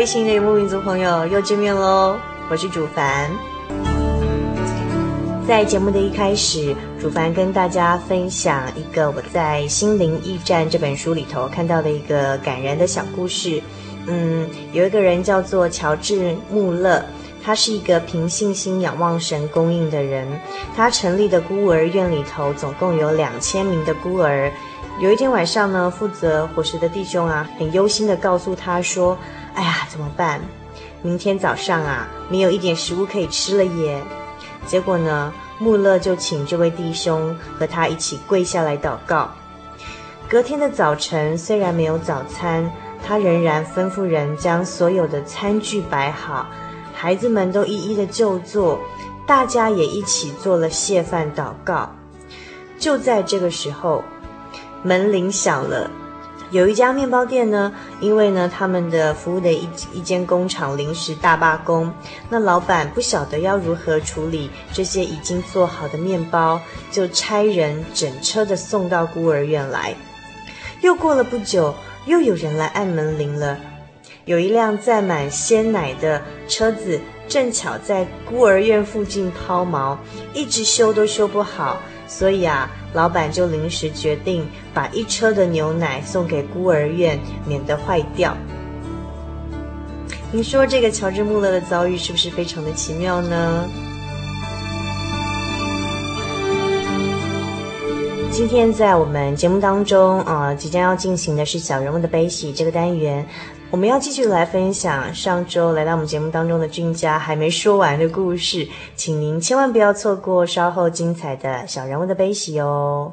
位亲爱的游牧民族朋友，又见面喽！我是主凡。在节目的一开始，主凡跟大家分享一个我在《心灵驿站》这本书里头看到的一个感人的小故事。嗯，有一个人叫做乔治·穆勒，他是一个凭信心仰望神供应的人。他成立的孤儿院里头总共有两千名的孤儿。有一天晚上呢，负责伙食的弟兄啊，很忧心地告诉他说。哎呀，怎么办？明天早上啊，没有一点食物可以吃了耶。结果呢，穆勒就请这位弟兄和他一起跪下来祷告。隔天的早晨，虽然没有早餐，他仍然吩咐人将所有的餐具摆好，孩子们都一一的就坐，大家也一起做了谢饭祷告。就在这个时候，门铃响了。有一家面包店呢，因为呢他们的服务的一一间工厂临时大罢工，那老板不晓得要如何处理这些已经做好的面包，就差人整车的送到孤儿院来。又过了不久，又有人来按门铃了。有一辆载满鲜奶的车子，正巧在孤儿院附近抛锚，一直修都修不好，所以啊。老板就临时决定把一车的牛奶送给孤儿院，免得坏掉。你说这个乔治·穆勒的遭遇是不是非常的奇妙呢？今天在我们节目当中，呃，即将要进行的是小人物的悲喜这个单元。我们要继续来分享上周来到我们节目当中的俊佳还没说完的故事，请您千万不要错过稍后精彩的小人物的悲喜哦。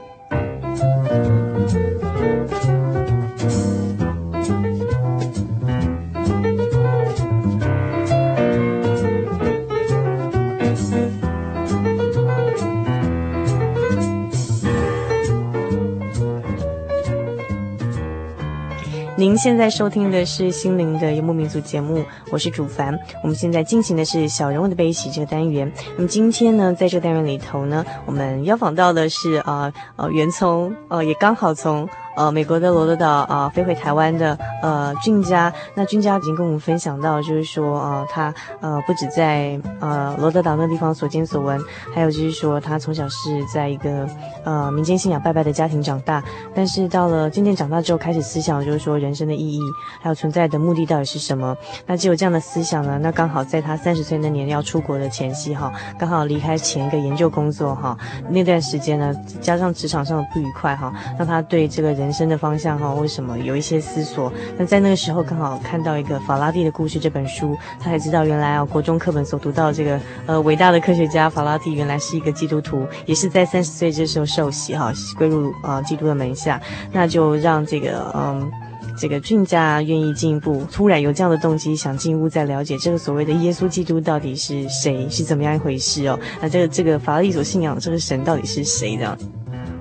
您现在收听的是心灵的游牧民族节目，我是主凡。我们现在进行的是小人物的悲喜这个单元。那么今天呢，在这个单元里头呢，我们邀访到的是啊呃，袁聪呃也刚好从。呃，美国的罗德岛啊、呃，飞回台湾的呃俊佳，那俊佳已经跟我们分享到，就是说呃，他呃不止在呃罗德岛那地方所见所闻，还有就是说他从小是在一个呃民间信仰拜拜的家庭长大，但是到了渐渐长大之后，开始思想就是说人生的意义，还有存在的目的到底是什么？那只有这样的思想呢，那刚好在他三十岁那年要出国的前夕哈，刚好离开前一个研究工作哈，那段时间呢，加上职场上的不愉快哈，让他对这个。人生的方向哈，为什么有一些思索？那在那个时候刚好看到一个法拉第的故事这本书，他才知道原来啊，国中课本所读到这个呃伟大的科学家法拉第原来是一个基督徒，也是在三十岁这时候受洗哈，归入啊、呃、基督的门下，那就让这个嗯这个俊家愿意进一步，突然有这样的动机，想进一步再了解这个所谓的耶稣基督到底是谁，是怎么样一回事哦？那这个这个法拉第所信仰的这个神到底是谁的？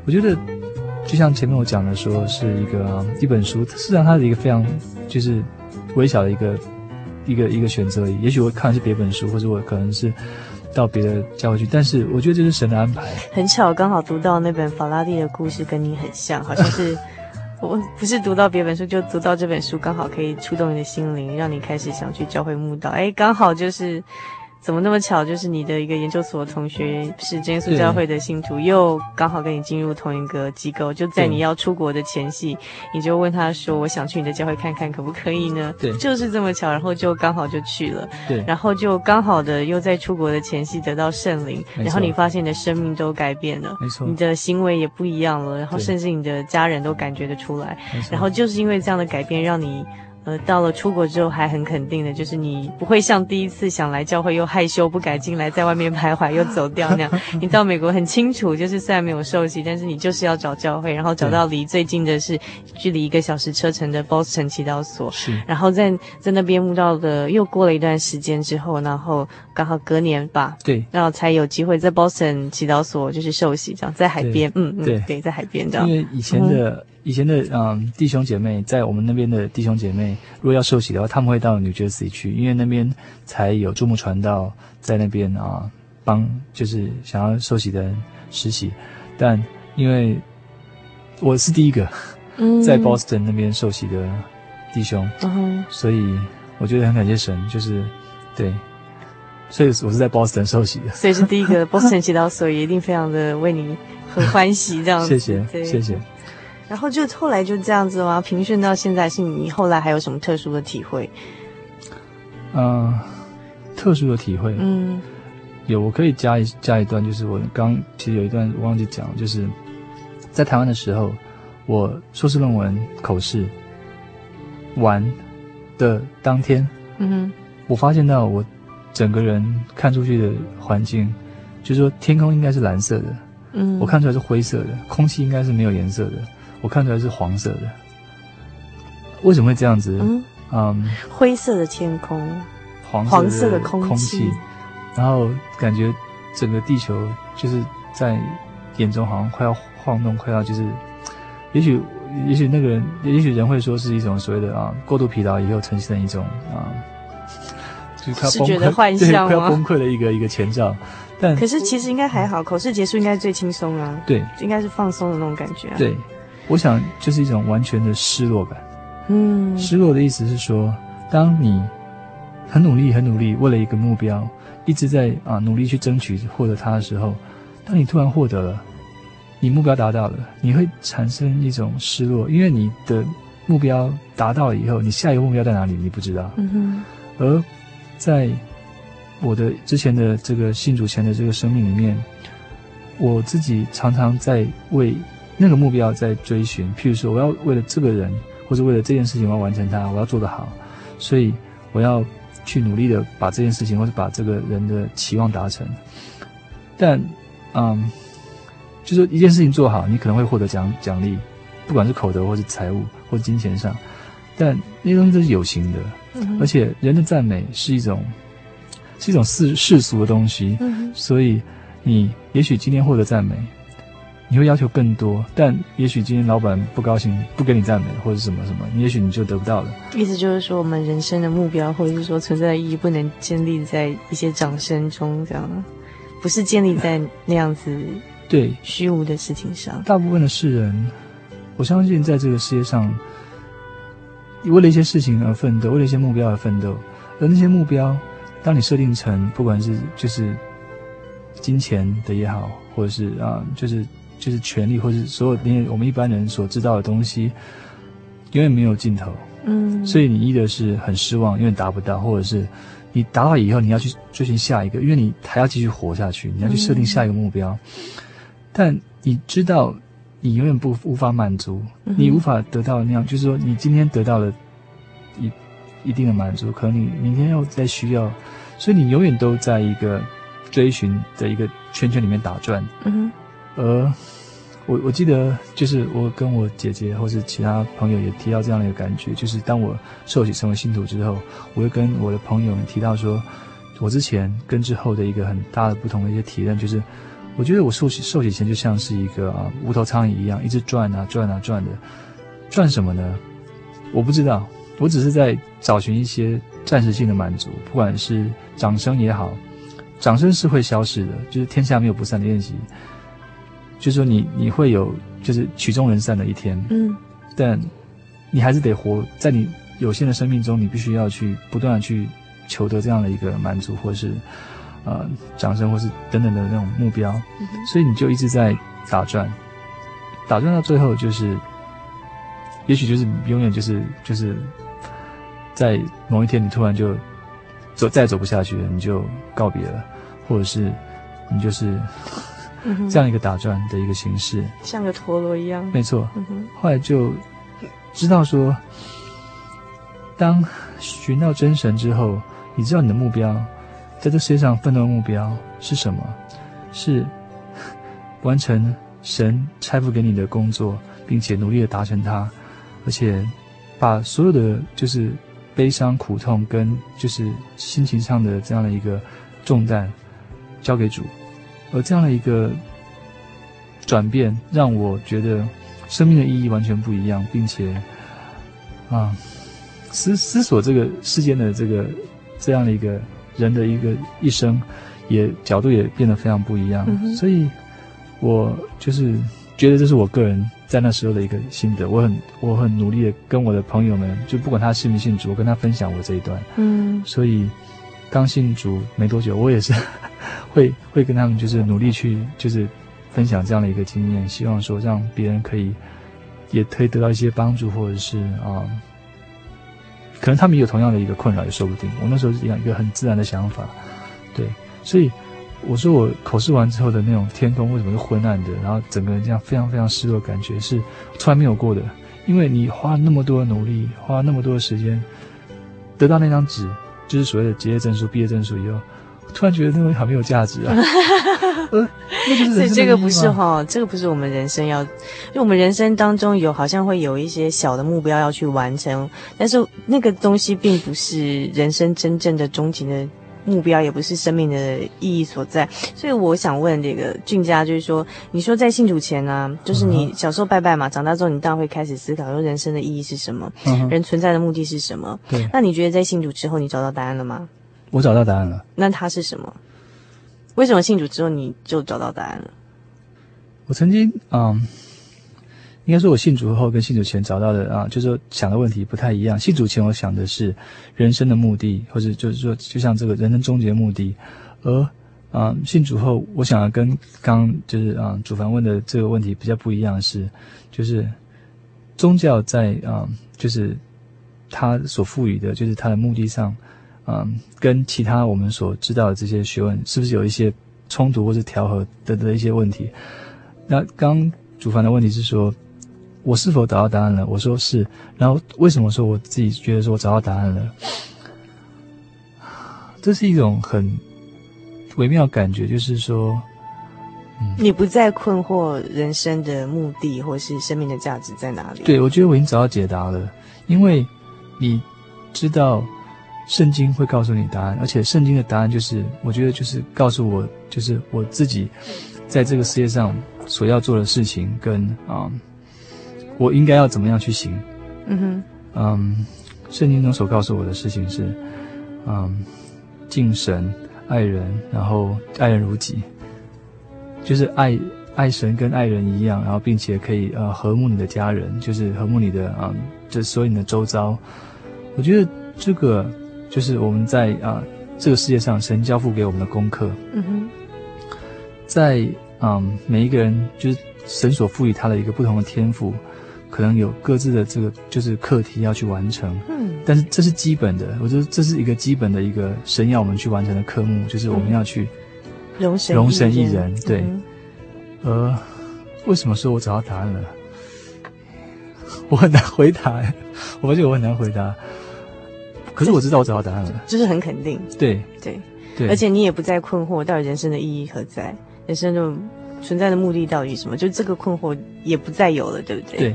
我觉得。就像前面我讲的说，是一个一本书，事实上它是一个非常就是微小的一个一个一个选择而已。也许我看的是别本书，或者我可能是到别的教会去，但是我觉得这是神的安排。很巧，刚好读到那本法拉第的故事，跟你很像，好像是我不是读到别本书，就读到这本书，刚好可以触动你的心灵，让你开始想去教会慕道。哎，刚好就是。怎么那么巧？就是你的一个研究所同学是真耶稣教会的信徒，又刚好跟你进入同一个机构。就在你要出国的前夕，你就问他说：“我想去你的教会看看，可不可以呢？”对，就是这么巧，然后就刚好就去了。对，然后就刚好的又在出国的前夕得到圣灵，然后你发现你的生命都改变了，没错，你的行为也不一样了，然后甚至你的家人都感觉得出来。然后就是因为这样的改变，让你。呃，到了出国之后还很肯定的，就是你不会像第一次想来教会又害羞不敢进来，在外面徘徊又走掉那样。你到美国很清楚，就是虽然没有受洗，但是你就是要找教会，然后找到离最近的是距离一个小时车程的 Boston 祈祷所。是。然后在在那边悟道的，又过了一段时间之后，然后刚好隔年吧，对，然后才有机会在 Boston 祈祷所就是受洗，这样在海边，嗯嗯，对。对，在海边这样。因为以前的。嗯。以前的嗯弟兄姐妹，在我们那边的弟兄姐妹，如果要受洗的话，他们会到 New Jersey 去，因为那边才有注目传道，在那边啊帮就是想要受洗的人实习。但因为我是第一个在 Boston 那边受洗的弟兄，嗯，所以我觉得很感谢神，就是对，所以我是在 Boston 受洗的，所以是第一个 Boston 祈祷所，也一定非常的为你很欢喜这样子。谢谢，对谢谢。然后就后来就这样子吗？平顺到现在，是你后来还有什么特殊的体会？嗯、呃，特殊的体会，嗯，有，我可以加一加一段，就是我刚其实有一段我忘记讲，就是在台湾的时候，我硕士论文口试完的当天，嗯哼，我发现到我整个人看出去的环境，就是说天空应该是蓝色的，嗯，我看出来是灰色的，空气应该是没有颜色的。我看出来是黄色的，为什么会这样子？嗯，嗯，灰色的天空，黄黄色的空气，空气，然后感觉整个地球就是在眼中好像快要晃动，快要就是，也许也许那个人，也许人会说是一种所谓的啊过度疲劳以后呈现的一种啊，就是快要崩溃，对，快要崩溃的一个一个前兆。但可是其实应该还好，口试结束应该最轻松啊，对，应该是放松的那种感觉啊，对。我想就是一种完全的失落感，嗯，失落的意思是说，当你很努力、很努力，为了一个目标，一直在啊努力去争取获得它的时候，当你突然获得了，你目标达到了，你会产生一种失落，因为你的目标达到了以后，你下一个目标在哪里？你不知道。嗯哼。而在我的之前的这个信主前的这个生命里面，我自己常常在为那个目标在追寻。譬如说，我要为了这个人，或者为了这件事情，我要完成它，我要做得好，所以我要去努力的把这件事情，或者把这个人的期望达成。但，嗯，就说一件事情做好，你可能会获得奖奖励，不管是口德，或是财物，或金钱上。但那些东西都是有形的，嗯、而且人的赞美是一种。是一种世世俗的东西，嗯、所以你也许今天获得赞美，你会要求更多，但也许今天老板不高兴，不给你赞美或者什么什么，你也许你就得不到了。意思就是说，我们人生的目标或者是说存在的意义，不能建立在一些掌声中，这样不是建立在那样子对虚无的事情上。大部分的世人，我相信在这个世界上，为了一些事情而奋斗，为了一些目标而奋斗，而那些目标。当你设定成不管是就是金钱的也好，或者是啊，就是就是权利，或者是所有连我们一般人所知道的东西，永远没有尽头。嗯，所以你一的是很失望，因为达不到，或者是你达到以后，你要去追寻下一个，因为你还要继续活下去，你要去设定下一个目标。嗯、但你知道，你永远不无法满足，你无法得到那样，就是说，你今天得到了一。一定的满足，可能你明天又再需要，所以你永远都在一个追寻的一个圈圈里面打转。嗯哼，而我我记得，就是我跟我姐姐或是其他朋友也提到这样的一个感觉，就是当我受洗成为信徒之后，我会跟我的朋友们提到说，我之前跟之后的一个很大的不同的一些体验，就是我觉得我受洗受洗前就像是一个啊无头苍蝇一样，一直转啊转啊转的，转什么呢？我不知道。我只是在找寻一些暂时性的满足，不管是掌声也好，掌声是会消失的，就是天下没有不散的宴席。就是说你你会有就是曲终人散的一天，嗯，但你还是得活在你有限的生命中，你必须要去不断的去求得这样的一个满足，或是呃掌声，或是等等的那种目标，嗯，所以你就一直在打转，打转到最后就是，也许就是永远就是就是。在某一天，你突然就走再走不下去了，你就告别了，或者是你就是 这样一个打转的一个形式，像个陀螺一样。没错。后来就知道说，当寻到真神之后，你知道你的目标，在这世界上奋斗的目标是什么？是 完成神差付给你的工作，并且努力的达成它，而且把所有的就是。悲伤、苦痛跟就是心情上的这样的一个重担交给主，而这样的一个转变，让我觉得生命的意义完全不一样，并且啊，思思索这个世间的这个这样的一个人的一个一生，也角度也变得非常不一样。嗯。所以，我就是觉得这是我个人。在那时候的一个心得，我很我很努力的跟我的朋友们，就不管他信不信主，我跟他分享我这一段。嗯，所以刚信主没多久，我也是 会会跟他们就是努力去就是分享这样的一个经验，希望说让别人可以也可以得到一些帮助，或者是啊、嗯，可能他们也有同样的一个困扰也说不定。我那时候是一样一个很自然的想法，对，所以。我说我口试完之后的那种天空为什么是昏暗的，然后整个人这样非常非常失落的感觉是从来没有过的，因为你花了那么多的努力，花了那么多的时间，得到那张纸，就是所谓的结业证书、毕业证书以后，突然觉得那东西好没有价值啊。呃，那就是所以这个不是哈，这个不是我们人生要，就我们人生当中有好像会有一些小的目标要去完成，但是那个东西并不是人生真正的终极的。目标也不是生命的意义所在，所以我想问这个俊佳，就是说，你说在信主前呢、啊，就是你小时候拜拜嘛，长大之后你当然会开始思考说人生的意义是什么，嗯、人存在的目的是什么？对。那你觉得在信主之后，你找到答案了吗？我找到答案了。那它是什么？为什么信主之后你就找到答案了？我曾经嗯。应该说，我信主后跟信主前找到的啊，就是说想的问题不太一样。信主前我想的是人生的目的，或者就是说，就像这个人生终结目的；而啊，信主后我想的跟刚就是啊主凡问的这个问题比较不一样的是，就是宗教在啊，就是他所赋予的，就是他的目的上嗯，跟其他我们所知道的这些学问是不是有一些冲突或是调和的的一些问题？那刚主凡的问题是说，我是否找到答案了？我说是。然后为什么说我自己觉得说我找到答案了？这是一种很微妙的感觉，就是说，嗯，你不再困惑人生的目的或是生命的价值在哪里？对，我觉得我已经找到解答了，因为你知道。圣经会告诉你答案，而且圣经的答案就是，我觉得就是告诉我，就是我自己在这个世界上所要做的事情，跟啊、嗯，我应该要怎么样去行。嗯哼，嗯，圣经中所告诉我的事情是，嗯，敬神、爱人，然后爱人如己，就是爱爱神跟爱人一样，然后并且可以呃和睦你的家人，就是和睦你的啊、嗯，就所有你的周遭。我觉得这个。就是我们在啊这个世界上，神交付给我们的功课。嗯哼，在嗯每一个人，就是神所赋予他的一个不同的天赋，可能有各自的这个就是课题要去完成。嗯，但是这是基本的，我觉得这是一个基本的一个神要我们去完成的科目，就是我们要去容神容神一人。对，嗯、呃，为什么说我找到答案了？我很难回答，我发现我很难回答。可是我知道我找到答案了，就是很肯定。对对对，而且你也不再困惑，到底人生的意义何在？人生的存在的目的到底是什么？就这个困惑也不再有了，对不对？对，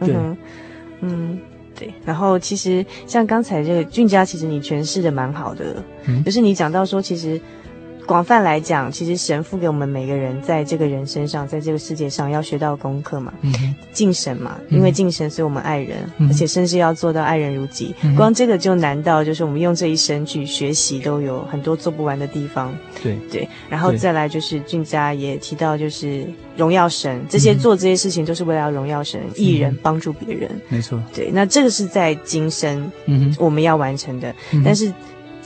嗯哼，嗯，对。然后其实像刚才这个俊佳，其实你诠释的蛮好的，嗯，就是你讲到说，其实。广泛来讲，其实神赋给我们每个人，在这个人身上，在这个世界上要学到功课嘛，嗯，敬神嘛，因为敬神，所以我们爱人，嗯，而且甚至要做到爱人如己。嗯，光这个就难到，就是我们用这一生去学习，都有很多做不完的地方。对。对，然后再来就是俊佳也提到，就是荣耀神，这些做这些事情都是为了要荣耀神，益人，帮助别人。没错，对，那这个是在今生，嗯，我们要完成的，嗯，但是。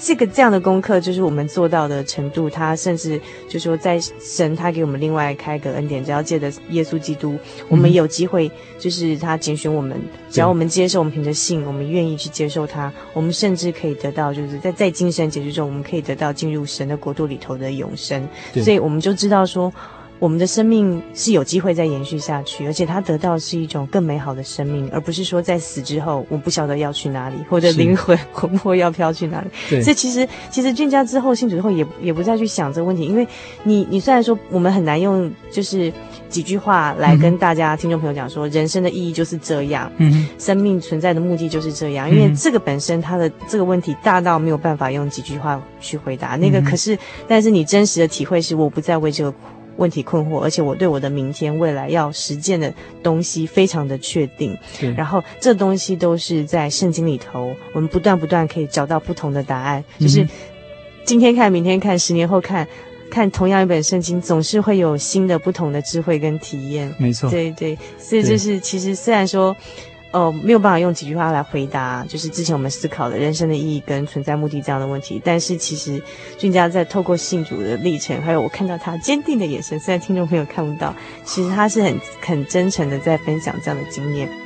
这个这样的功课，就是我们做到的程度。他甚至就说，在神他给我们另外开个恩典，只要借着耶稣基督，我们有机会，就是他拣选我们，只要我们接受，我们凭着信，我们愿意去接受他，我们甚至可以得到，就是在在今生结局中，我们可以得到进入神的国度里头的永生。所以我们就知道说。我们的生命是有机会再延续下去，而且他得到是一种更美好的生命，而不是说在死之后我不晓得要去哪里，或者灵魂魂魄要飘去哪里。对，所以其实其实俊家之后信主之后也也不再去想这个问题，因为你你虽然说我们很难用就是几句话来跟大家、嗯、听众朋友讲说人生的意义就是这样，嗯，生命存在的目的就是这样，因为这个本身它的这个问题大到没有办法用几句话去回答。那个可是，但是你真实的体会是我不再为这个。问题困惑，而且我对我的明天未来要实践的东西非常的确定。然后这东西都是在圣经里头，我们不断不断可以找到不同的答案。嗯、就是今天看，明天看，十年后看，看同样一本圣经，总是会有新的不同的智慧跟体验。没错，对对，所以就是其实虽然说。哦、呃，没有办法用几句话来回答，就是之前我们思考的人生的意义跟存在目的这样的问题。但是其实俊佳在透过信主的历程，还有我看到他坚定的眼神，虽然听众朋友看不到，其实他是很很真诚的在分享这样的经验。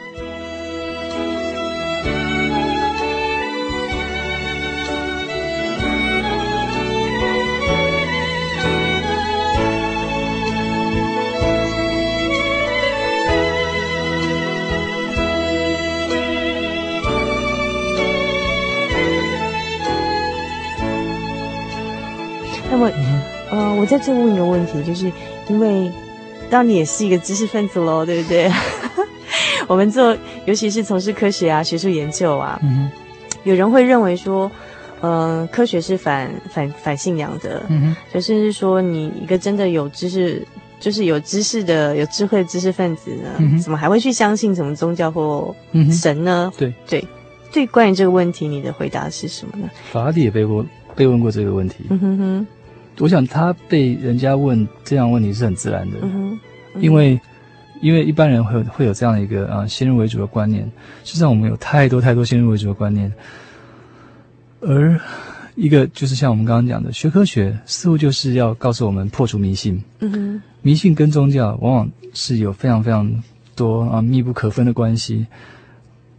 在这问一个问题，就是因为，当你也是一个知识分子喽，对不对？我们做，尤其是从事科学啊、学术研究啊，嗯，有人会认为说，呃，科学是反反反信仰的，嗯，就甚至说，你一个真的有知识，就是有知识的、有智慧的知识分子呢，嗯，怎么还会去相信什么宗教或神呢？嗯，对对对，关于这个问题，你的回答是什么呢？法拉第也被过被问过这个问题。嗯哼哼。我想他被人家问这样问题是很自然的，嗯嗯、因为因为一般人会有会有这样的一个啊先入为主的观念，实际上我们有太多太多先入为主的观念，而一个就是像我们刚刚讲的，学科学似乎就是要告诉我们破除迷信，嗯，迷信跟宗教往往是有非常非常多啊密不可分的关系。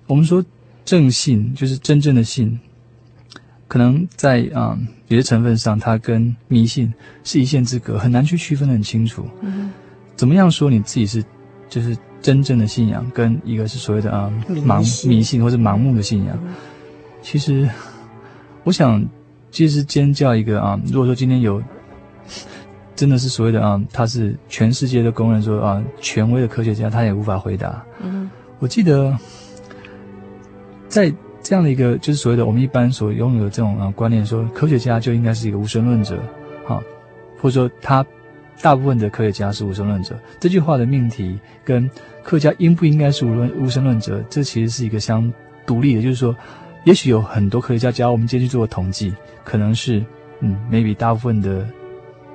我们说正信就是真正的信。可能在啊、嗯、有些成分上，它跟迷信是一线之隔，很难去区分的很清楚。嗯，怎么样说你自己是就是真正的信仰，跟一个是所谓的啊、嗯、盲迷信或者盲目的信仰？其实，我想，其实尖叫一个啊，如果说今天有。真的是所谓的啊，他是全世界都公认说啊，权威的科学家，他也无法回答。嗯，我记得在这样的一个就是所谓的我们一般所拥有的这种啊观念，说科学家就应该是一个无神论者，哈，或者说他大部分的科学家是无神论者。这句话的命题跟科学家应不应该是无论无神论者，这其实是一个相独立的。就是说，也许有很多科学家，只要我们今天去做个统计，可能是嗯，maybe 大部分的。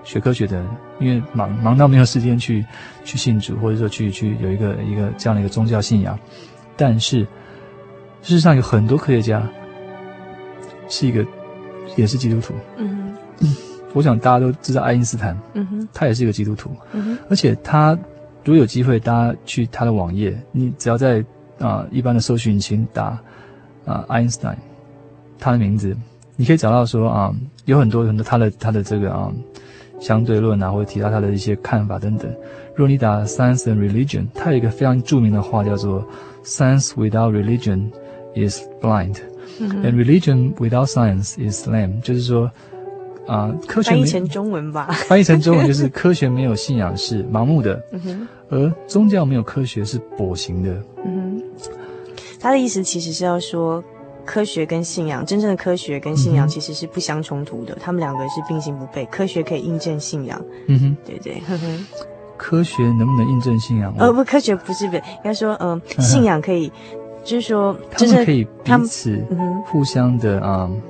学科学的人，因为忙忙到没有时间去去信主，或者说去去有一个一个这样的一个宗教信仰，但是事实上有很多科学家是一个也是基督徒。嗯，我想大家都知道爱因斯坦。嗯哼，他也是一个基督徒。嗯哼，而且他如果有机会，大家去他的网页，你只要在啊、呃、一般的搜寻引擎打啊、呃、爱因斯坦他的名字，你可以找到说啊、呃、有很多很多他的他的这个啊。呃相对论啊，或者提到他的一些看法等等。如果你打 Science and Religion，他有一个非常著名的话叫做 “Science without religion is blind,、嗯、and religion without science is lame”，就是说，啊、呃，科学翻译成中文吧，翻译成中文就是科学没有信仰是 盲目的，嗯、哼而宗教没有科学是跛行的。嗯哼，他的意思其实是要说。科学跟信仰，真正的科学跟信仰其实是不相冲突的，嗯、他们两个是并行不悖。科学可以印证信仰，嗯哼，对对，呵呵。科学能不能印证信仰？呃，不，科学不是不是，应该说，嗯、信仰可以，就是说，他们可以彼此互相的啊、嗯、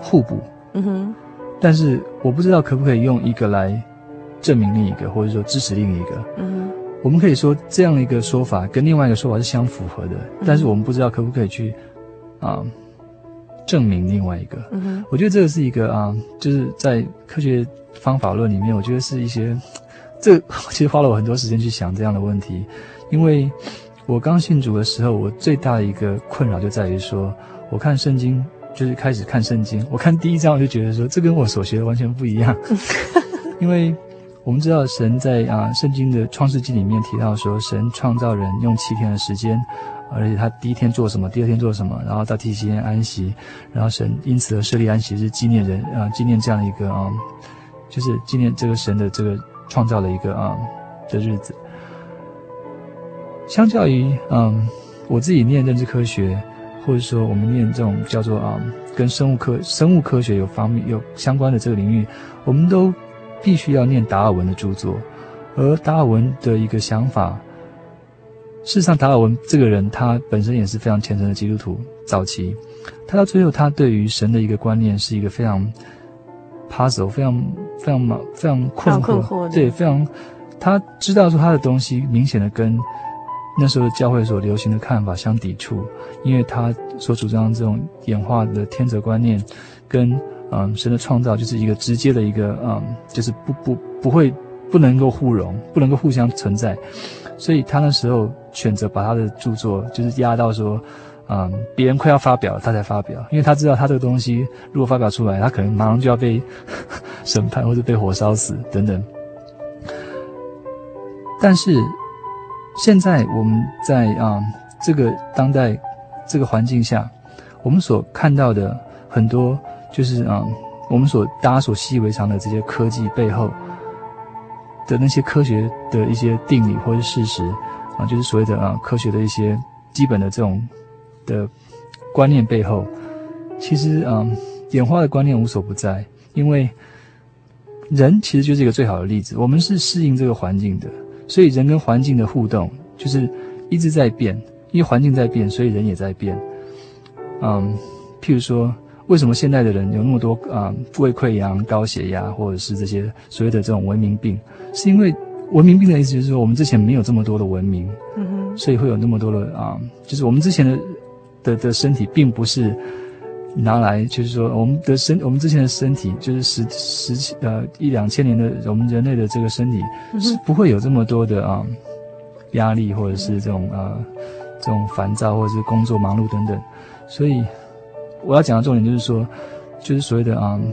互补，嗯哼。但是我不知道可不可以用一个来证明另一个，或者说支持另一个。我们可以说这样的一个说法跟另外一个说法是相符合的，嗯、但是我们不知道可不可以去。啊，证明另外一个，我觉得这个是一个啊，就是在科学方法论里面，我觉得是一些，这 其实花了我很多时间去想这样的问题，因为我刚信主的时候，我最大的一个困扰就在于说，我看圣经就是开始看圣经，我看第一章我就觉得说，这跟我所学的完全不一样，因为我们知道神在啊圣经的创世纪里面提到说，神创造人用七天的时间。而且他第一天做什么，第二天做什么，然后到第七天安息，然后神因此而设立安息日，纪念人啊，纪念这样的一个啊、嗯，就是纪念这个神的这个创造的一个啊、嗯、的日子。相较于嗯，我自己念认知科学，或者说我们念这种叫做啊、嗯，跟生物科生物科学有方面有相关的这个领域，我们都必须要念达尔文的著作，而达尔文的一个想法。事实上，达尔文这个人，他本身也是非常虔诚的基督徒。早期，他到最后，他对于神的一个观念是一个非常 puzzle，非常非常非常，非常困惑。困惑对，非常，他知道说他的东西明显的跟那时候教会所流行的看法相抵触，因为他所主张这种演化的天择观念，跟嗯神的创造就是一个直接的一个嗯，就是不不不会不能够互容，不能够互相存在。所以他那时候选择把他的著作就是压到说，嗯，别人快要发表了，他才发表，因为他知道他这个东西如果发表出来，他可能马上就要被 审判或者被火烧死等等。但是现在我们在啊、这个当代这个环境下，我们所看到的很多就是啊、我们所大家所习以为常的这些科技背后。的那些科学的一些定理或者事实啊，就是所谓的啊科学的一些基本的这种的观念背后，其实啊演化的观念无所不在，因为人其实就是一个最好的例子。我们是适应这个环境的，所以人跟环境的互动就是一直在变，因为环境在变，所以人也在变。嗯，譬如说。为什么现代的人有那么多啊、呃、胃溃疡、高血压，或者是这些所谓的这种文明病？是因为文明病的意思就是说，我们之前没有这么多的文明，嗯哼，所以会有那么多的啊、呃，就是我们之前的的的身体，并不是拿来，就是说我们的身，我们之前的身体，就是十十呃一两千年的我们人类的这个身体，是不会有这么多的啊、呃、压力，或者是这种啊、呃、这种烦躁，或者是工作忙碌等等，所以。我要讲的重点就是说，就是所谓的啊、嗯，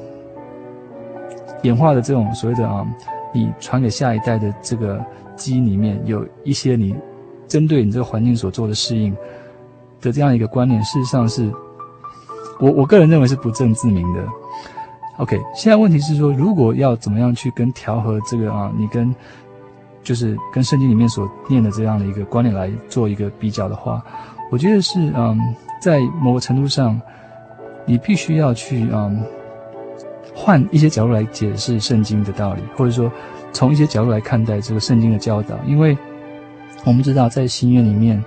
演化的这种所谓的啊、嗯，你传给下一代的这个基因里面有一些你针对你这个环境所做的适应的这样一个观念，事实上是我我个人认为是不证自明的。OK，现在问题是说，如果要怎么样去跟调和这个啊，你跟就是跟圣经里面所念的这样的一个观念来做一个比较的话，我觉得是嗯，在某个程度上，你必须要去嗯，换一些角度来解释圣经的道理，或者说从一些角度来看待这个圣经的教导，因为我们知道在新约里面，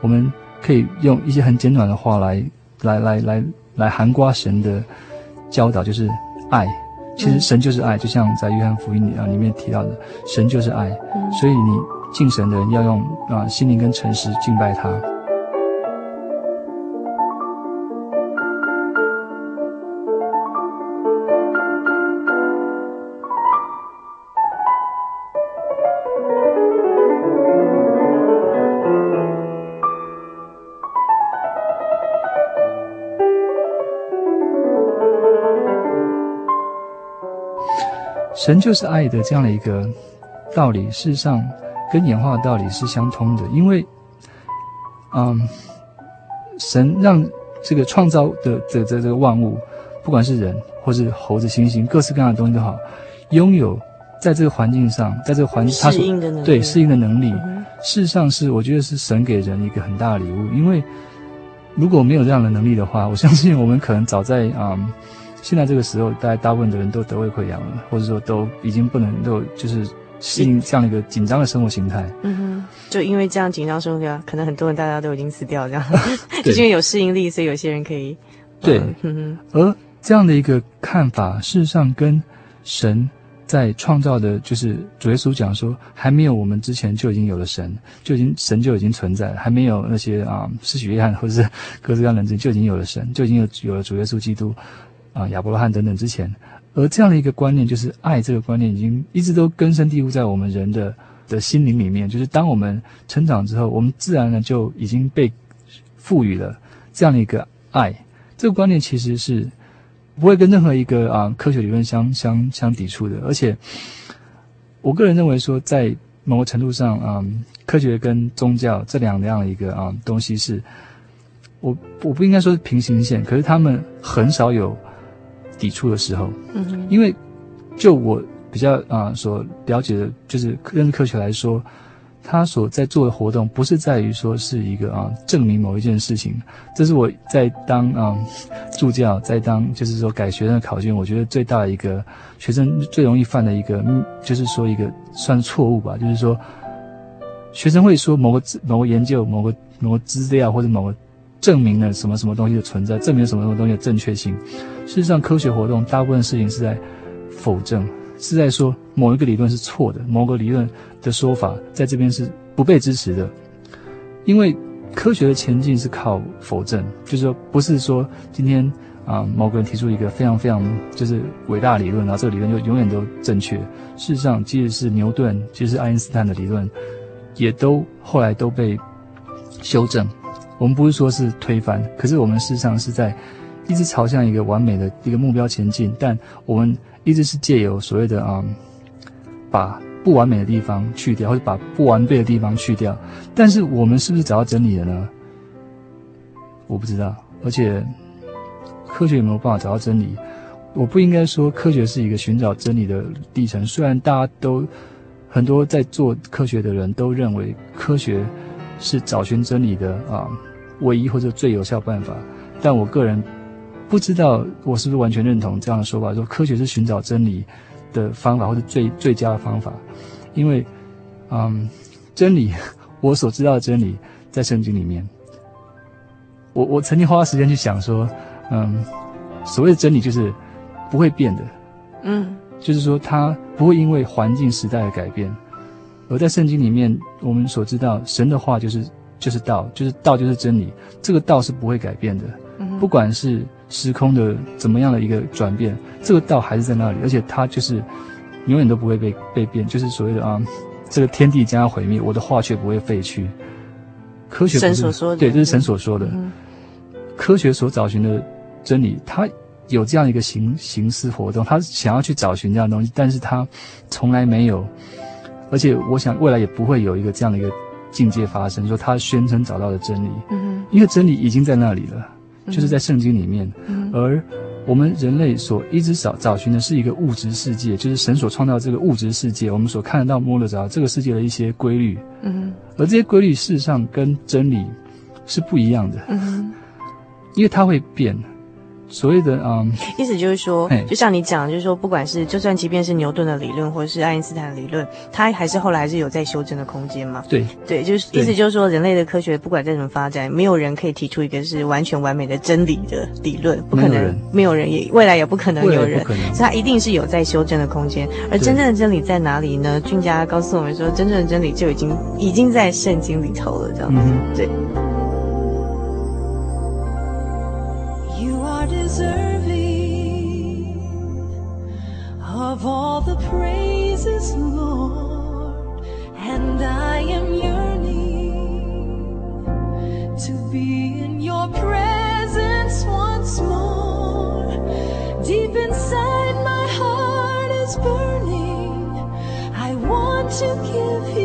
我们可以用一些很简短的话来来来来来含瓜神的教导，就是。爱，其实神就是爱，就像在约翰福音里啊里面提到的，神就是爱，所以你敬神的人要用啊心灵跟诚实敬拜他。神就是爱的这样的一个道理，事实上跟演化的道理是相通的。因为，嗯，神让这个创造的这这这个万物，不管是人或是猴子、猩猩，各式各样的东西都好，拥有在这个环境上，在这个环境它所对适应的能力，嗯、事实上是我觉得是神给人一个很大的礼物。因为如果没有这样的能力的话，我相信我们可能早在啊。嗯现在这个时候，大概大部分的人都得胃溃疡了，或者说都已经不能够就是适应这样的一个紧张的生活形态。嗯哼，就因为这样紧张生活，可能很多人大家都已经死掉这样，就是因为有适应力，所以有些人可以。对，嗯哼。而这样的一个看法，事实上跟神在创造的，就是主耶稣讲说，还没有我们之前就已经有了神，就已经神就已经存在了，还没有那些啊施洗约翰或者是各式各样的人就已经有了神，就已经有有了主耶稣基督。啊，亚伯拉罕等等之前，而这样的一个观念，就是爱这个观念，已经一直都根深蒂固在我们人的的心灵里面。就是当我们成长之后，我们自然呢就已经被赋予了这样的一个爱。这个观念其实是不会跟任何一个啊科学理论相相相抵触的。而且，我个人认为说，在某个程度上啊，科学跟宗教这两样的一个啊东西是，我我不应该说是平行线，可是他们很少有。抵触的时候，嗯，因为就我比较啊、呃、所了解的，就是认识科学来说，他所在做的活动不是在于说是一个啊证明某一件事情，这是我在当啊助教，在当就是说改学生的考卷，我觉得最大的一个学生最容易犯的一个，就是说一个算错误吧，就是说学生会说某个某个研究、某个某个资料或者某个。证明了什么什么东西的存在，证明了什么什么东西的正确性。事实上，科学活动大部分事情是在否证，是在说某一个理论是错的，某个理论的说法在这边是不被支持的。因为科学的前进是靠否证，就是说不是说今天啊、某个人提出一个非常非常就是伟大理论，然后这个理论就永远都正确。事实上，即使是牛顿，即使是爱因斯坦的理论，也都后来都被修正。我们不是说是推翻，可是我们事实上是在一直朝向一个完美的一个目标前进。但我们一直是借由所谓的啊、把不完美的地方去掉，或者把不完备的地方去掉。但是我们是不是找到真理了呢？我不知道。而且科学有没有办法找到真理？我不应该说科学是一个寻找真理的历程。虽然大家都很多在做科学的人都认为科学是找寻真理的啊。唯一或者最有效办法，但我个人不知道我是不是完全认同这样的说法，说科学是寻找真理的方法，或者最最佳的方法。因为，嗯，真理，我所知道的真理在圣经里面。我我曾经花时间去想说，嗯，所谓的真理就是不会变的，嗯，就是说它不会因为环境时代的改变，而在圣经里面，我们所知道神的话就是。就是道，就是道，就是真理。这个道是不会改变的，不管是时空的怎么样的一个转变，这个道还是在那里，而且它就是永远都不会被被变。就是所谓的啊，这个天地将要毁灭，我的话却不会废去。科学不是，神所说的，对，这是神所说的。科学所找寻的真理，它有这样一个行行思活动，他想要去找寻这样的东西，但是他从来没有，而且我想未来也不会有一个这样的一个境界发生，说他宣称找到了真理，因为真理已经在那里了，就是在圣经里面，嗯，而我们人类所一直找找寻的是一个物质世界，就是神所创造这个物质世界，我们所看得到摸得着这个世界的一些规律，嗯，而这些规律事实上跟真理是不一样的，嗯，因为它会变。所谓的嗯，意思就是说，就像你讲，就是说，不管是就算即便是牛顿的理论，或者是爱因斯坦的理论，它还是后来还是有在修正的空间嘛？对。对，就是意思就是说，人类的科学不管再怎么发展，没有人可以提出一个是完全完美的真理的理论，不可能，没有人。也未来也不可能有人，所以它一定是有在修正的空间。而真正的真理在哪里呢？俊佳告诉我们说，真正的真理就已经已经在圣经里头了，这样子，嗯、对。Of all the praises, Lord, and I am yearning to be in your presence once more. Deep inside, my heart is burning. I want to give you.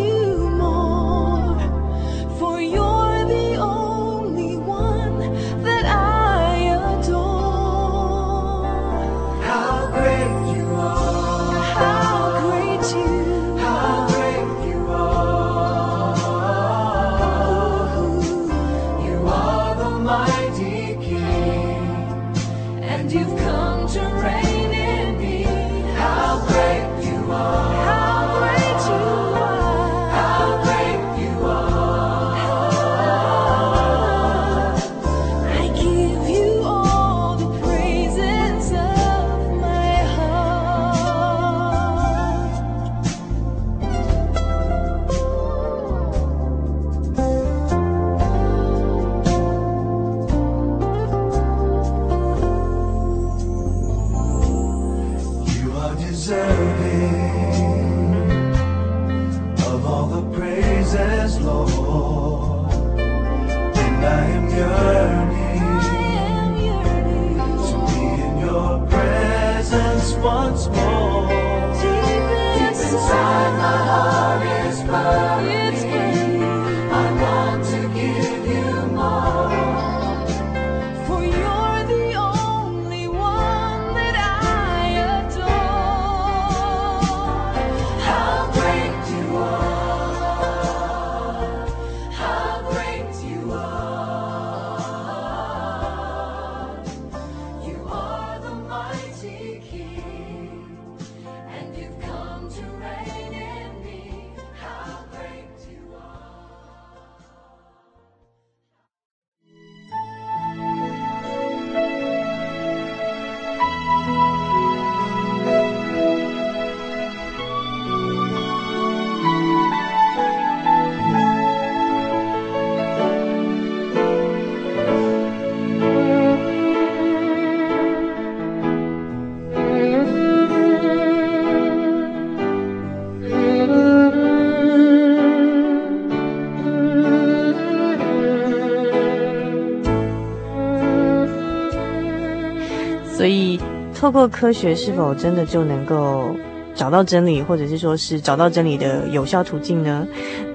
透过科学，是否真的就能够找到真理，或者是说是找到真理的有效途径呢？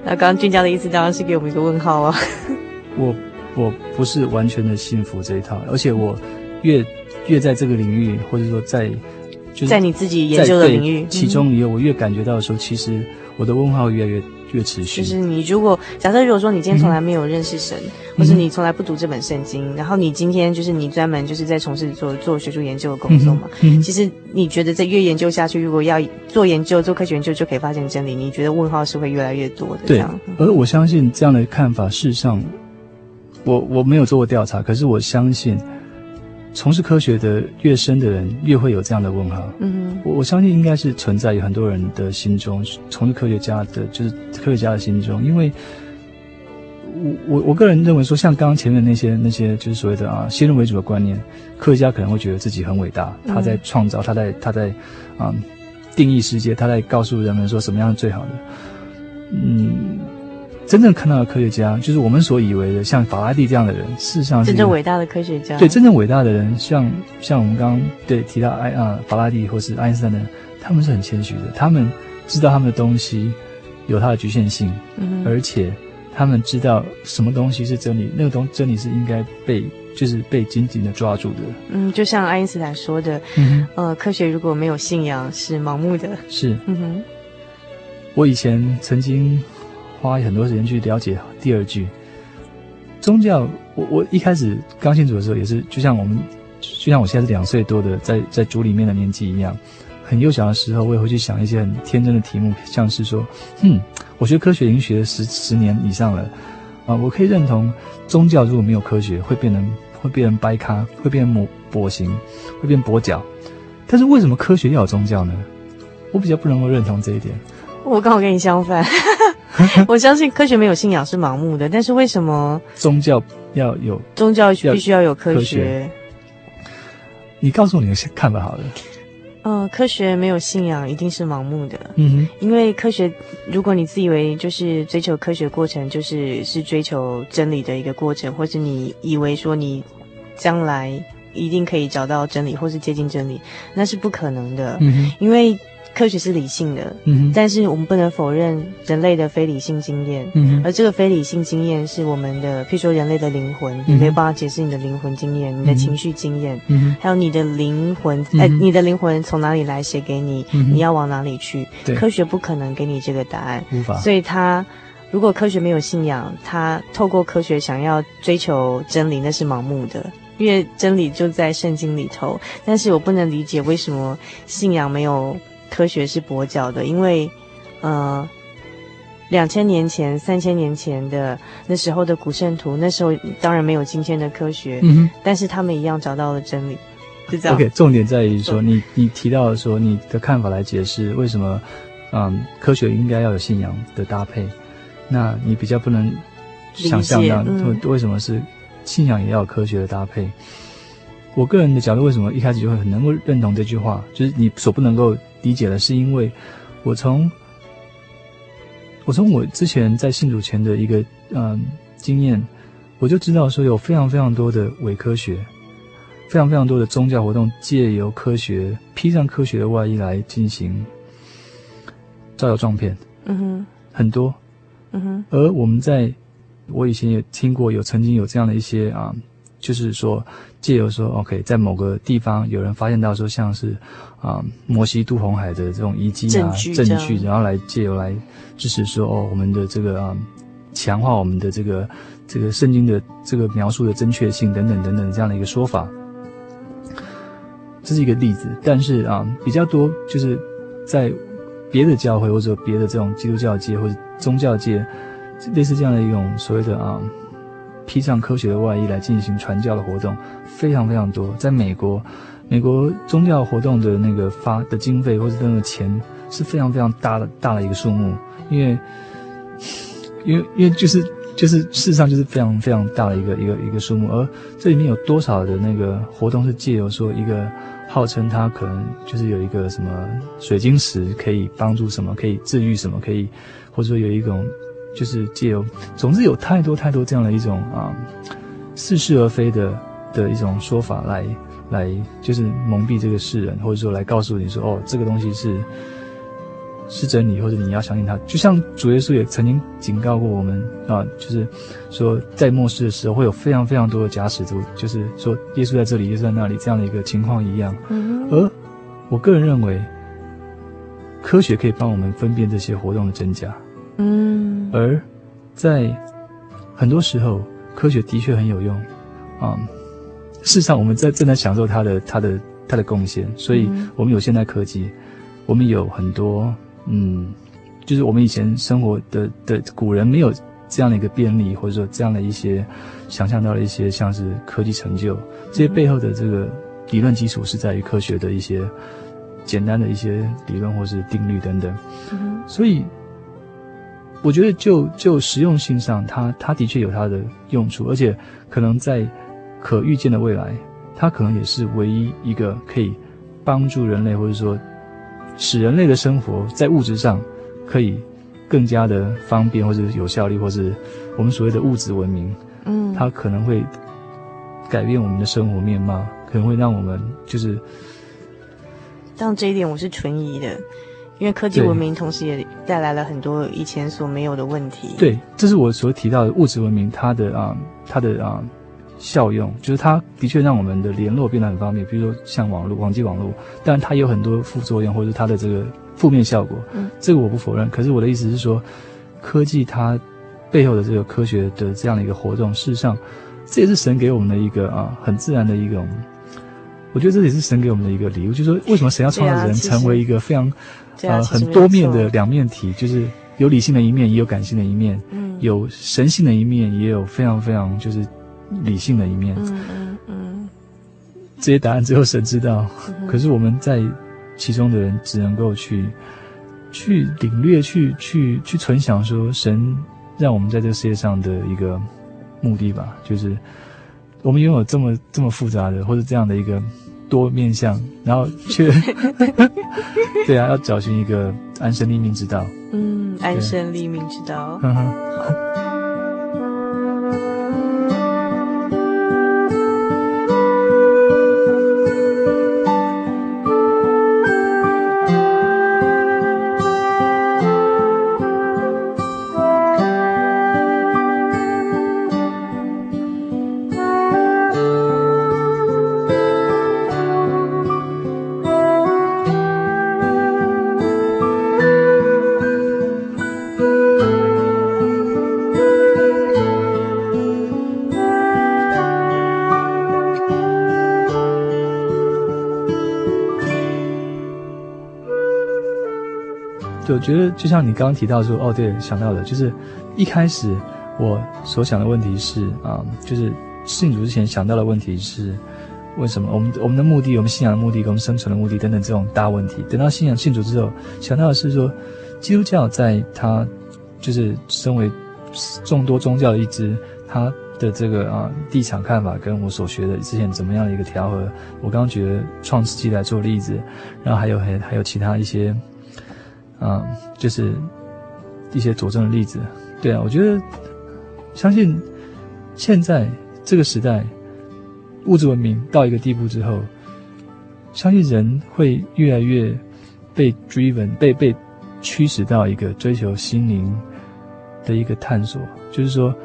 那刚刚俊佳的意思当然是给我们一个问号啊。我我不是完全的信服这一套，而且我越越在这个领域，或者说在就是在你自己研究的领域其中里，我越感觉到的时候，其实我的问号越来越。越持续，就是你如果假设如果说你今天从来没有认识神，嗯、或是你从来不读这本圣经，嗯、然后你今天就是你专门就是在从事做做学术研究的工作嘛，其实你觉得在越研究下去，如果要做研究做科学研究就可以发现真理，你觉得问号是会越来越多的。对，而我相信这样的看法，事实上，我我没有做过调查，可是我相信。从事科学的越深的人，越会有这样的问号。嗯，我我相信应该是存在于很多人的心中，从事科学家的，就是科学家的心中。因为我我我个人认为说，像刚刚前面那些那些，就是所谓的啊，先入为主的观念，科学家可能会觉得自己很伟大，他在创造，他在他在啊定义世界，他在告诉人们说什么样是最好的。嗯，真正看到的科学家，就是我们所以为的像法拉第这样的人，事实上是真正伟大的科学家。对，真正伟大的人，像像我们刚刚对提到爱啊法拉第或是爱因斯坦的人，他们是很谦虚的，他们知道他们的东西有它的局限性，嗯，而且他们知道什么东西是真理，那个东真理是应该被就是被紧紧的抓住的。嗯，就像爱因斯坦说的，嗯，呃，科学如果没有信仰是盲目的。是，嗯哼，我以前曾经。花很多时间去了解第二句宗教。我我一开始刚信主的时候，也是就像我们，就像我现在是两岁多的，在在主里面的年纪一样，很幼小的时候，我也会去想一些很天真的题目，像是说，嗯，我学科学已经学了十十年以上了，啊，我可以认同宗教如果没有科学，会变成会变成掰咖，会变成跛跛行，会变跛脚。但是为什么科学要有宗教呢？我比较不能够认同这一点。我刚好跟你相反。我相信科学没有信仰是盲目的，但是为什么宗教要有宗教必须要有科学？科学你告诉我你的看法好了。嗯、呃，科学没有信仰一定是盲目的。嗯哼，因为科学，如果你自以为就是追求科学过程，就是是追求真理的一个过程，或是你以为说你将来一定可以找到真理，或是接近真理，那是不可能的。嗯哼，因为。科学是理性的，嗯，但是我们不能否认人类的非理性经验，嗯，而这个非理性经验是我们的，譬如说人类的灵魂，嗯、你没有办法解释你的灵魂经验、嗯，你的情绪经验，嗯，还有你的灵魂，哎、嗯，你的灵魂从哪里来写给你、嗯，你要往哪里去？科学不可能给你这个答案，无法。所以他如果科学没有信仰，他透过科学想要追求真理，那是盲目的，因为真理就在圣经里头。但是我不能理解为什么信仰没有。科学是跛脚的，因为，呃，两千年前、三千年前的那时候的古圣徒，那时候当然没有今天的科学，嗯，但是他们一样找到了真理，是这样。OK，重点在于说，你你提到的说你的看法来解释为什么，嗯，科学应该要有信仰的搭配，那你比较不能想象到，嗯，为什么是信仰也要有科学的搭配？我个人的角度，为什么一开始就会很能够认同这句话，就是你所不能够。理解了，是因为我从我从我之前在信主前的一个嗯、呃、经验，我就知道说有非常非常多的伪科学，非常非常多的宗教活动借由科学披上科学的外衣来进行招摇撞骗，嗯哼，很多，嗯哼，而我们在我以前也听过有曾经有这样的一些啊。就是说，借由说，OK，在某个地方有人发现到说，像是啊、嗯、摩西渡红海的这种遗迹啊证据，然后来借由来支持说，哦，我们的这个啊强化我们的这个这个圣经的这个描述的正确性等等等等这样的一个说法，这是一个例子。但是啊，比较多就是在别的教会或者别的这种基督教界或者宗教界，类似这样的一种所谓的啊。披上科学的外衣来进行传教的活动非常非常多。在美国，美国宗教活动的那个发的经费或者那个钱是非常非常大的大的一个数目，因为，因为因为就是就是事实上就是非常非常大的一个一个一个数目。而这里面有多少的那个活动是借由说一个号称他可能就是有一个什么水晶石可以帮助什么，可以治愈什么，可以或者说有一种。就是借由，总之有太多太多这样的一种啊似是而非的的一种说法来来，就是蒙蔽这个世人，或者说来告诉你说哦，这个东西是是真理，或者你要相信它。就像主耶稣也曾经警告过我们啊，就是说在末世的时候会有非常非常多的假使徒，就是说耶稣在这里，耶稣在那里这样的一个情况一样。嗯。而我个人认为，科学可以帮我们分辨这些活动的真假。嗯，而在很多时候，科学的确很有用，啊、嗯，事实上我们在正在享受它的它的它的贡献，所以我们有现代科技，我们有很多嗯，就是我们以前生活的的古人没有这样的一个便利，或者说这样的一些想象到的一些像是科技成就，这些背后的这个理论基础是在于科学的一些简单的一些理论或是定律等等，嗯、所以。我觉得就就实用性上，它它的确有它的用处，而且可能在可预见的未来，它可能也是唯一一个可以帮助人类或者说使人类的生活在物质上可以更加的方便，或者有效率，或是我们所谓的物质文明，嗯，它可能会改变我们的生活面貌，可能会让我们就是。但这一点我是存疑的，因为科技文明同时也带来了很多以前所没有的问题。对，这是我所提到的物质文明，它的啊，它的啊。效用就是它的确让我们的联络变得很方便，比如说像网络、网际网络，但它有很多副作用或者它的这个负面效果。嗯，这个我不否认。可是我的意思是说，科技它背后的这个科学的这样的一个活动，事实上这也是神给我们的一个啊很自然的一种，我觉得这也是神给我们的一个礼物。就是说，为什么神要创造人成为一个非常呃很多面的两面体，就是有理性的一面，也有感性的一面，嗯，有神性的一面，也有非常非常就是。理性的一面，嗯嗯嗯，这些答案只有神知道。嗯、可是我们在其中的人，只能够去去领略、去去去存想，说神让我们在这个世界上的一个目的吧，就是我们拥有这么这么复杂的，或者这样的一个多面向，然后却 对啊，要找寻一个安身立命之道。嗯，安身立命之道。我觉得就像你刚刚提到说，哦，对，想到的，就是一开始我所想的问题是啊、就是信主之前想到的问题是，为什么我们我们的目的，我们信仰的目的，跟我们生存的目的等等这种大问题。等到信仰信主之后，想到的是说，基督教在它就是身为众多宗教的一支，它的这个啊立场看法跟我所学的之前怎么样的一个调和。我刚刚举了创世纪来做例子，然后还有还还有其他一些。啊、就是一些佐证的例子，对啊，我觉得相信现在这个时代，物质文明到一个地步之后，相信人会越来越被 driven，被被驱使到一个追求心灵的一个探索。就是说，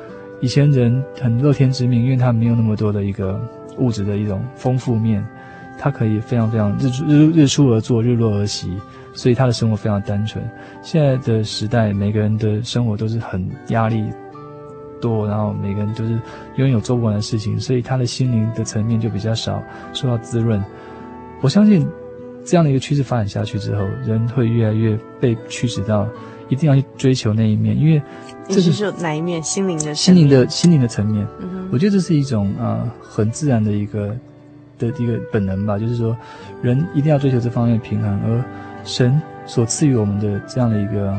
以前人很乐天知命，因为他没有那么多的一个物质的一种丰富面，他可以非常非常日出日日出而作，日落而息。所以他的生活非常单纯。现在的时代，每个人的生活都是很压力多，然后每个人都是拥有做不完的事情，所以他的心灵的层面就比较少受到滋润。我相信这样的一个趋势发展下去之后，人会越来越被驱使到一定要去追求那一面，因为这是哪一面？心灵的心灵的心灵的层面。嗯，我觉得这是一种啊、呃、很自然的一个的一个本能吧，就是说人一定要追求这方面的平衡，而。神所赐予我们的这样的一个，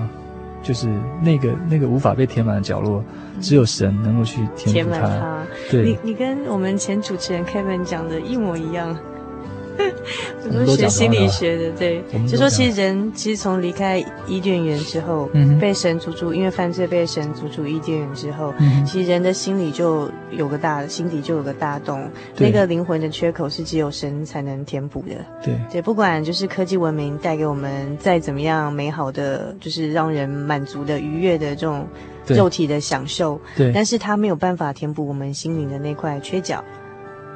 就是那个那个无法被填满的角落，只有神能够去填满它。它对，你你跟我们前主持人 Kevin 讲的一模一样。我们都学心理学的，对，就说其实人其实从离开伊甸园之后，嗯、被神逐出，因为犯罪被神逐出伊甸园之后，嗯、其实人的心里就有个大，心底就有个大洞，那个灵魂的缺口是只有神才能填补的。对，对，不管就是科技文明带给我们再怎么样美好的，就是让人满足的愉悦的这种肉体的享受，对，但是它没有办法填补我们心灵的那块缺角。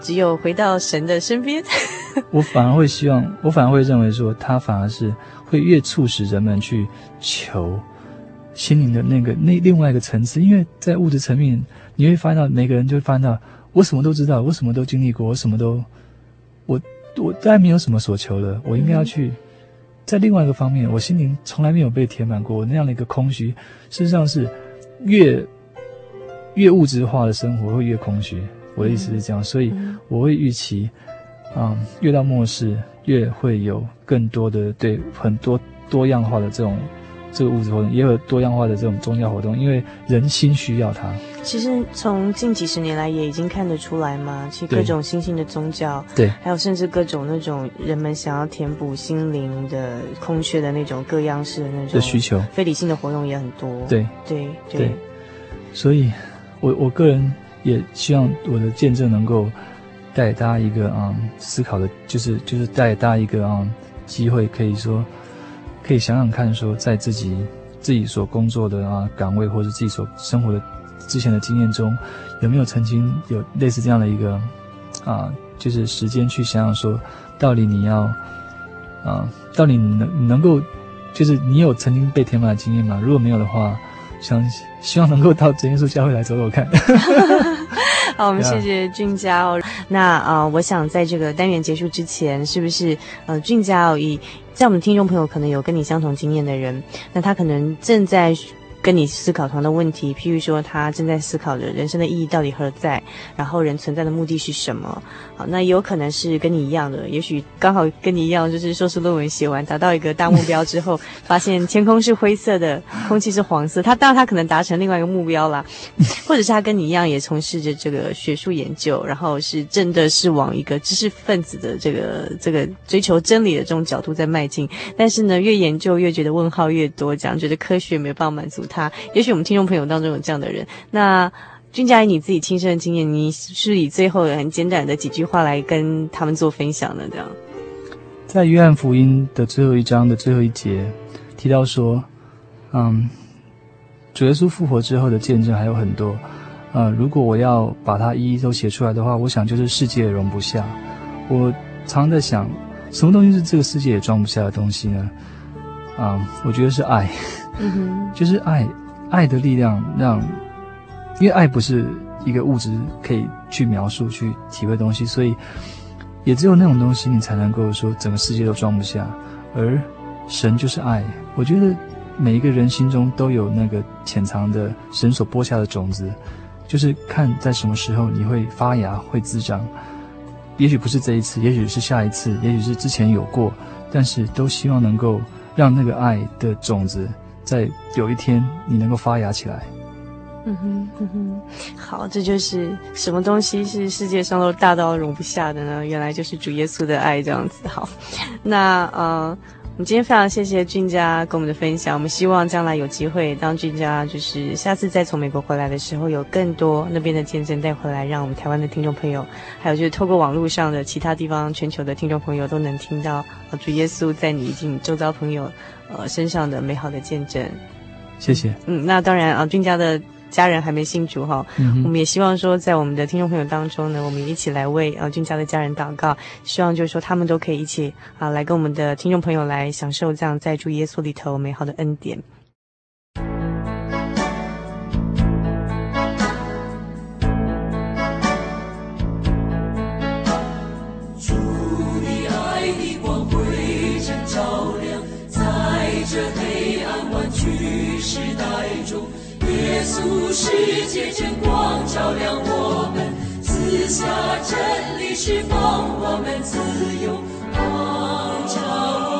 只有回到神的身边，我反而会希望，我反而会认为说，他反而是会越促使人们去求心灵的那个那另外一个层次，因为在物质层面，你会发现到每个人就会发现到，我什么都知道，我什么都经历过，我什么都，我我当然没有什么所求了，我应该要去在另外一个方面，我心灵从来没有被填满过，那样的一个空虚，事实上是越越物质化的生活会越空虚。我的意思是这样，所以我会预期，啊、嗯，越到末世，越会有更多的对很多多样化的这种这个物质活动，也有多样化的这种宗教活动，因为人心需要它。其实从近几十年来也已经看得出来嘛，其实各种新兴的宗教，对，还有甚至各种那种人们想要填补心灵的空缺的那种各样式的那种的需求，非理性的活动也很多。对。对对，对，所以我我个人也希望我的见证能够带给大家一个嗯思考的，就是就是带给大家一个嗯机会，可以说可以想想看，说在自己自己所工作的啊岗位，或者自己所生活的。之前的经验中，有没有曾经有类似这样的一个啊，就是时间去想想说，到底你要啊，到底能能够，就是你有曾经被填满的经验吗？如果没有的话，想希望能够到真耶稣教会来走走看。好，我们谢谢俊佳哦。那啊、呃，我想在这个单元结束之前，是不是呃，俊佳哦，以在我们听众朋友可能有跟你相同经验的人，那他可能正在。跟你思考同样的问题，譬如说他正在思考着人生的意义到底何在，然后人存在的目的是什么？好，那有可能是跟你一样的，也许刚好跟你一样，就是硕士论文写完，达到一个大目标之后，发现天空是灰色的，空气是黄色。他当然他可能达成另外一个目标啦，或者是他跟你一样也从事着这个学术研究，然后是真的是往一个知识分子的这个这个追求真理的这种角度在迈进。但是呢，越研究越觉得问号越多，这样觉得科学没有办法满足。他，也许我们听众朋友当中有这样的人。那俊佳以你自己亲身的经验，你是以最后很简短的几句话来跟他们做分享的？这样，在约翰福音的最后一章的最后一节提到说，嗯，主耶稣复活之后的见证还有很多。嗯，如果我要把它一一都写出来的话，我想就是世界也容不下。我常常在想，什么东西是这个世界也装不下的东西呢？嗯，我觉得是爱。嗯，就是爱，爱的力量让，因为爱不是一个物质可以去描述、去体会东西，所以也只有那种东西，你才能够说整个世界都装不下。而神就是爱，我觉得每一个人心中都有那个潜藏的神所播下的种子，就是看在什么时候你会发芽、会滋长。也许不是这一次，也许是下一次，也许是之前有过，但是都希望能够让那个爱的种子。在有一天，你能够发芽起来。嗯哼，嗯哼，好，这就是什么东西是世界上都大到容不下的呢？原来就是主耶稣的爱这样子。好，那呃。我们今天非常谢谢俊佳跟我们的分享。我们希望将来有机会，当俊佳就是下次再从美国回来的时候，有更多那边的见证带回来，让我们台湾的听众朋友，还有就是透过网络上的其他地方、全球的听众朋友都能听到呃主耶稣在你以及你周遭朋友呃身上的美好的见证。谢谢。嗯，那当然啊，俊佳的。家人还没信主哈，我们也希望说，在我们的听众朋友当中呢，我们一起来为呃俊佳的家人祷告，希望就是说他们都可以一起啊来跟我们的听众朋友来享受这样在主耶稣里头美好的恩典。稣世界真光照亮我们，赐下真理，释放我们自由，光照。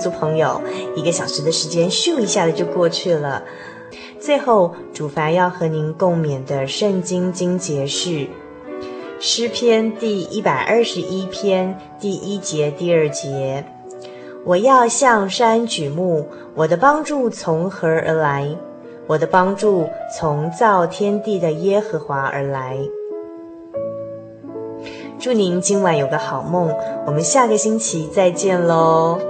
族朋友，一个小时的时间咻一下子就过去了。最后，主凡要和您共勉的圣经经节是诗篇第一百二十一篇第一节、第二节：“我要向山举目，我的帮助从何而来？我的帮助从造天地的耶和华而来。”祝您今晚有个好梦，我们下个星期再见喽。